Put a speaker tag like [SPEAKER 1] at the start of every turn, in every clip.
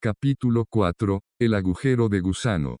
[SPEAKER 1] Capítulo 4. El agujero de gusano.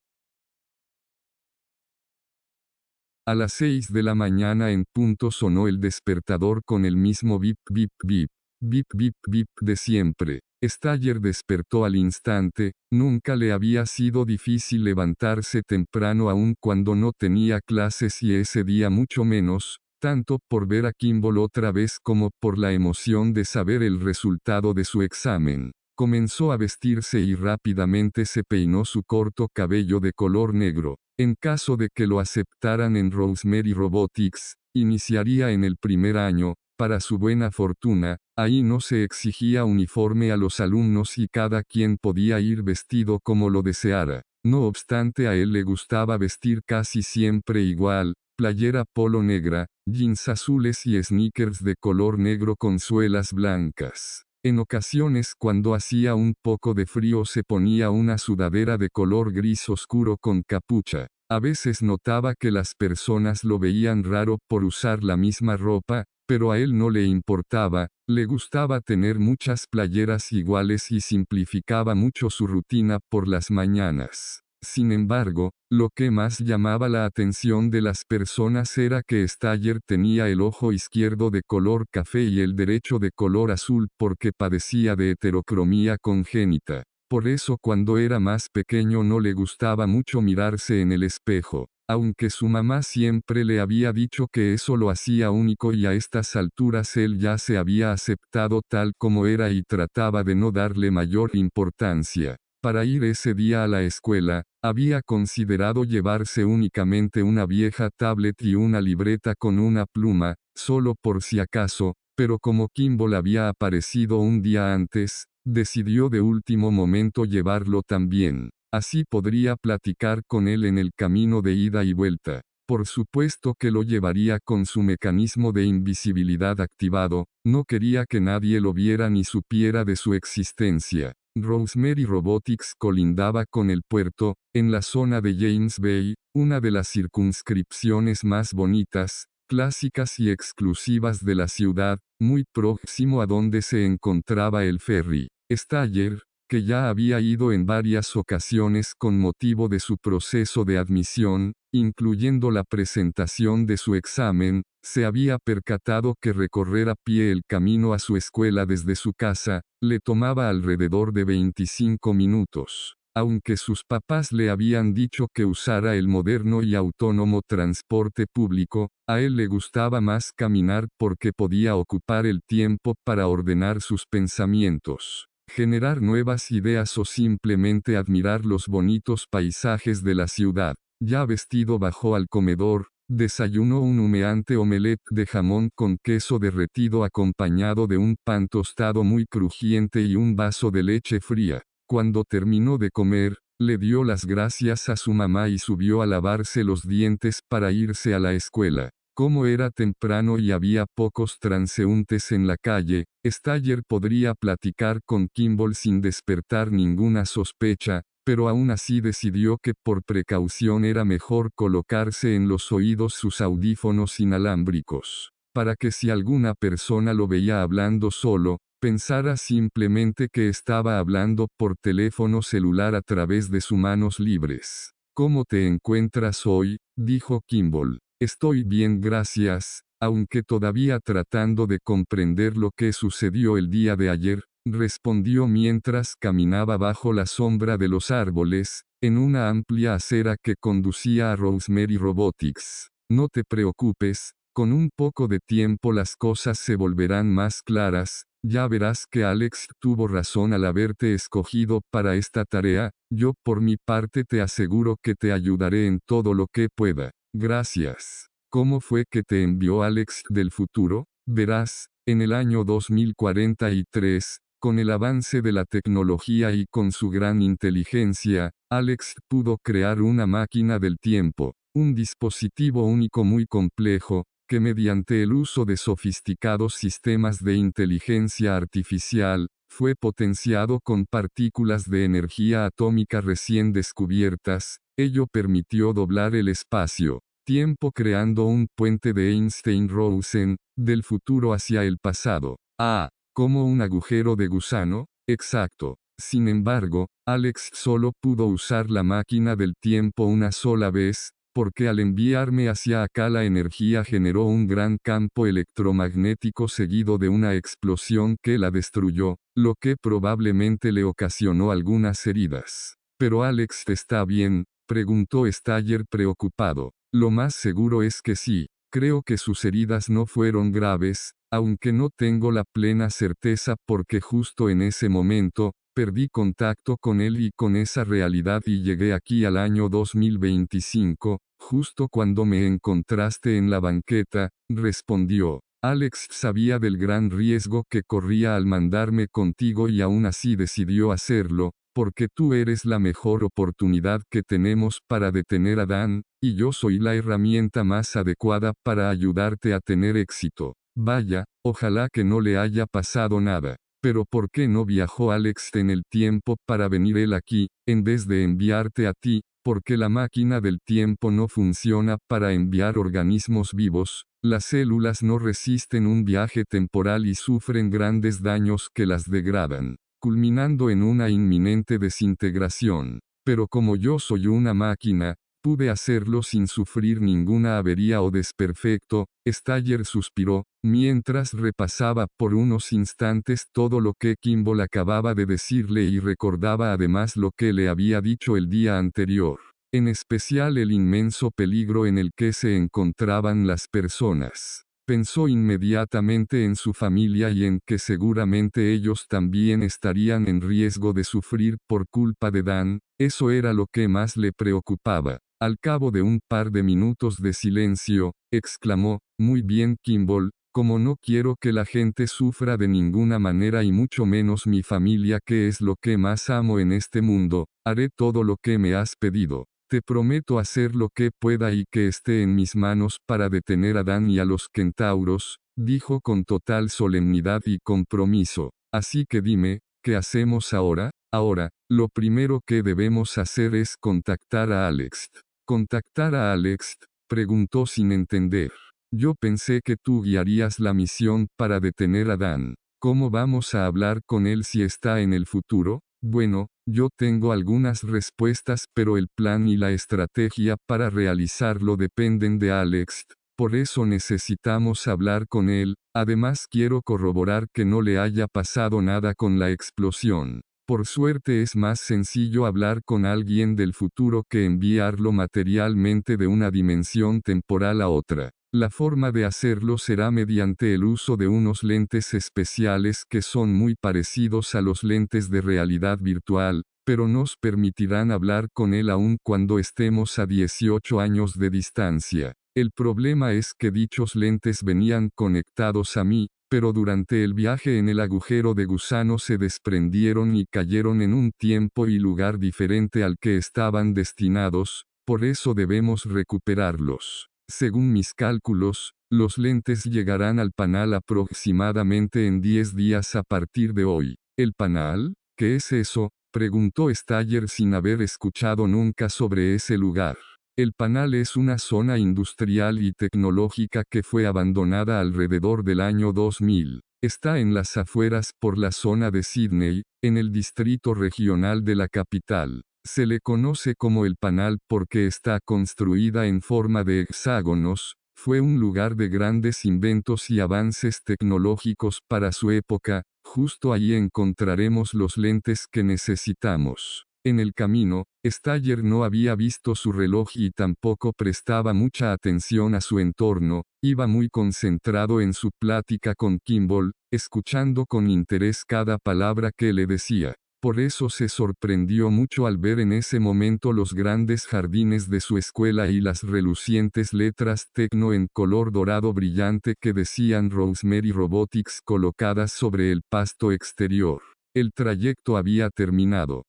[SPEAKER 1] A las seis de la mañana en punto sonó el despertador con el mismo bip bip bip, bip bip bip de siempre. Staller despertó al instante, nunca le había sido difícil levantarse temprano aun cuando no tenía clases y ese día mucho menos, tanto por ver a Kimball otra vez como por la emoción de saber el resultado de su examen. Comenzó a vestirse y rápidamente se peinó su corto cabello de color negro. En caso de que lo aceptaran en Rosemary Robotics, iniciaría en el primer año, para su buena fortuna, ahí no se exigía uniforme a los alumnos y cada quien podía ir vestido como lo deseara. No obstante a él le gustaba vestir casi siempre igual, playera polo negra, jeans azules y sneakers de color negro con suelas blancas. En ocasiones cuando hacía un poco de frío se ponía una sudadera de color gris oscuro con capucha. A veces notaba que las personas lo veían raro por usar la misma ropa, pero a él no le importaba, le gustaba tener muchas playeras iguales y simplificaba mucho su rutina por las mañanas. Sin embargo, lo que más llamaba la atención de las personas era que Staller tenía el ojo izquierdo de color café y el derecho de color azul porque padecía de heterocromía congénita. Por eso cuando era más pequeño no le gustaba mucho mirarse en el espejo, aunque su mamá siempre le había dicho que eso lo hacía único y a estas alturas él ya se había aceptado tal como era y trataba de no darle mayor importancia. Para ir ese día a la escuela, había considerado llevarse únicamente una vieja tablet y una libreta con una pluma, solo por si acaso, pero como Kimball había aparecido un día antes, decidió de último momento llevarlo también. Así podría platicar con él en el camino de ida y vuelta. Por supuesto que lo llevaría con su mecanismo de invisibilidad activado, no quería que nadie lo viera ni supiera de su existencia. Rosemary Robotics colindaba con el puerto, en la zona de James Bay, una de las circunscripciones más bonitas, clásicas y exclusivas de la ciudad, muy próximo a donde se encontraba el ferry. Staller, que ya había ido en varias ocasiones con motivo de su proceso de admisión, incluyendo la presentación de su examen, se había percatado que recorrer a pie el camino a su escuela desde su casa, le tomaba alrededor de 25 minutos. Aunque sus papás le habían dicho que usara el moderno y autónomo transporte público, a él le gustaba más caminar porque podía ocupar el tiempo para ordenar sus pensamientos generar nuevas ideas o simplemente admirar los bonitos paisajes de la ciudad. Ya vestido bajó al comedor, desayunó un humeante omelette de jamón con queso derretido acompañado de un pan tostado muy crujiente y un vaso de leche fría. Cuando terminó de comer, le dio las gracias a su mamá y subió a lavarse los dientes para irse a la escuela. Como era temprano y había pocos transeúntes en la calle, Staller podría platicar con Kimball sin despertar ninguna sospecha, pero aún así decidió que por precaución era mejor colocarse en los oídos sus audífonos inalámbricos, para que si alguna persona lo veía hablando solo, pensara simplemente que estaba hablando por teléfono celular a través de sus manos libres. ¿Cómo te encuentras hoy? dijo Kimball. Estoy bien gracias, aunque todavía tratando de comprender lo que sucedió el día de ayer, respondió mientras caminaba bajo la sombra de los árboles, en una amplia acera que conducía a Rosemary Robotics. No te preocupes, con un poco de tiempo las cosas se volverán más claras, ya verás que Alex tuvo razón al haberte escogido para esta tarea, yo por mi parte te aseguro que te ayudaré en todo lo que pueda. Gracias. ¿Cómo fue que te envió Alex del futuro? Verás, en el año 2043, con el avance de la tecnología y con su gran inteligencia, Alex pudo crear una máquina del tiempo, un dispositivo único muy complejo, que mediante el uso de sofisticados sistemas de inteligencia artificial, fue potenciado con partículas de energía atómica recién descubiertas, Ello permitió doblar el espacio, tiempo creando un puente de Einstein-Rosen, del futuro hacia el pasado. Ah, como un agujero de gusano, exacto. Sin embargo, Alex solo pudo usar la máquina del tiempo una sola vez, porque al enviarme hacia acá la energía generó un gran campo electromagnético seguido de una explosión que la destruyó, lo que probablemente le ocasionó algunas heridas. Pero Alex está bien, preguntó Staller preocupado. Lo más seguro es que sí, creo que sus heridas no fueron graves, aunque no tengo la plena certeza porque justo en ese momento, perdí contacto con él y con esa realidad y llegué aquí al año 2025, justo cuando me encontraste en la banqueta, respondió. Alex sabía del gran riesgo que corría al mandarme contigo y aún así decidió hacerlo, porque tú eres la mejor oportunidad que tenemos para detener a Dan, y yo soy la herramienta más adecuada para ayudarte a tener éxito. Vaya, ojalá que no le haya pasado nada. Pero ¿por qué no viajó Alex en el tiempo para venir él aquí, en vez de enviarte a ti? Porque la máquina del tiempo no funciona para enviar organismos vivos, las células no resisten un viaje temporal y sufren grandes daños que las degradan, culminando en una inminente desintegración. Pero como yo soy una máquina, pude hacerlo sin sufrir ninguna avería o desperfecto, Staller suspiró, mientras repasaba por unos instantes todo lo que Kimball acababa de decirle y recordaba además lo que le había dicho el día anterior, en especial el inmenso peligro en el que se encontraban las personas. Pensó inmediatamente en su familia y en que seguramente ellos también estarían en riesgo de sufrir por culpa de Dan, eso era lo que más le preocupaba. Al cabo de un par de minutos de silencio, exclamó, Muy bien Kimball, como no quiero que la gente sufra de ninguna manera y mucho menos mi familia que es lo que más amo en este mundo, haré todo lo que me has pedido. Te prometo hacer lo que pueda y que esté en mis manos para detener a Dan y a los centauros, dijo con total solemnidad y compromiso. Así que dime, ¿qué hacemos ahora? Ahora, lo primero que debemos hacer es contactar a Alex. ¿Contactar a Alex? preguntó sin entender. Yo pensé que tú guiarías la misión para detener a Dan. ¿Cómo vamos a hablar con él si está en el futuro? Bueno, yo tengo algunas respuestas pero el plan y la estrategia para realizarlo dependen de Alex. Por eso necesitamos hablar con él, además quiero corroborar que no le haya pasado nada con la explosión. Por suerte es más sencillo hablar con alguien del futuro que enviarlo materialmente de una dimensión temporal a otra. La forma de hacerlo será mediante el uso de unos lentes especiales que son muy parecidos a los lentes de realidad virtual, pero nos permitirán hablar con él aun cuando estemos a 18 años de distancia. El problema es que dichos lentes venían conectados a mí, pero durante el viaje en el agujero de gusano se desprendieron y cayeron en un tiempo y lugar diferente al que estaban destinados, por eso debemos recuperarlos. Según mis cálculos, los lentes llegarán al panal aproximadamente en 10 días a partir de hoy. ¿El panal? ¿Qué es eso? preguntó Staller sin haber escuchado nunca sobre ese lugar. El Panal es una zona industrial y tecnológica que fue abandonada alrededor del año 2000. Está en las afueras por la zona de Sydney, en el distrito regional de la capital. Se le conoce como el Panal porque está construida en forma de hexágonos, fue un lugar de grandes inventos y avances tecnológicos para su época, justo allí encontraremos los lentes que necesitamos. En el camino, Staller no había visto su reloj y tampoco prestaba mucha atención a su entorno, iba muy concentrado en su plática con Kimball, escuchando con interés cada palabra que le decía. Por eso se sorprendió mucho al ver en ese momento los grandes jardines de su escuela y las relucientes letras tecno en color dorado brillante que decían Rosemary Robotics colocadas sobre el pasto exterior. El trayecto había terminado.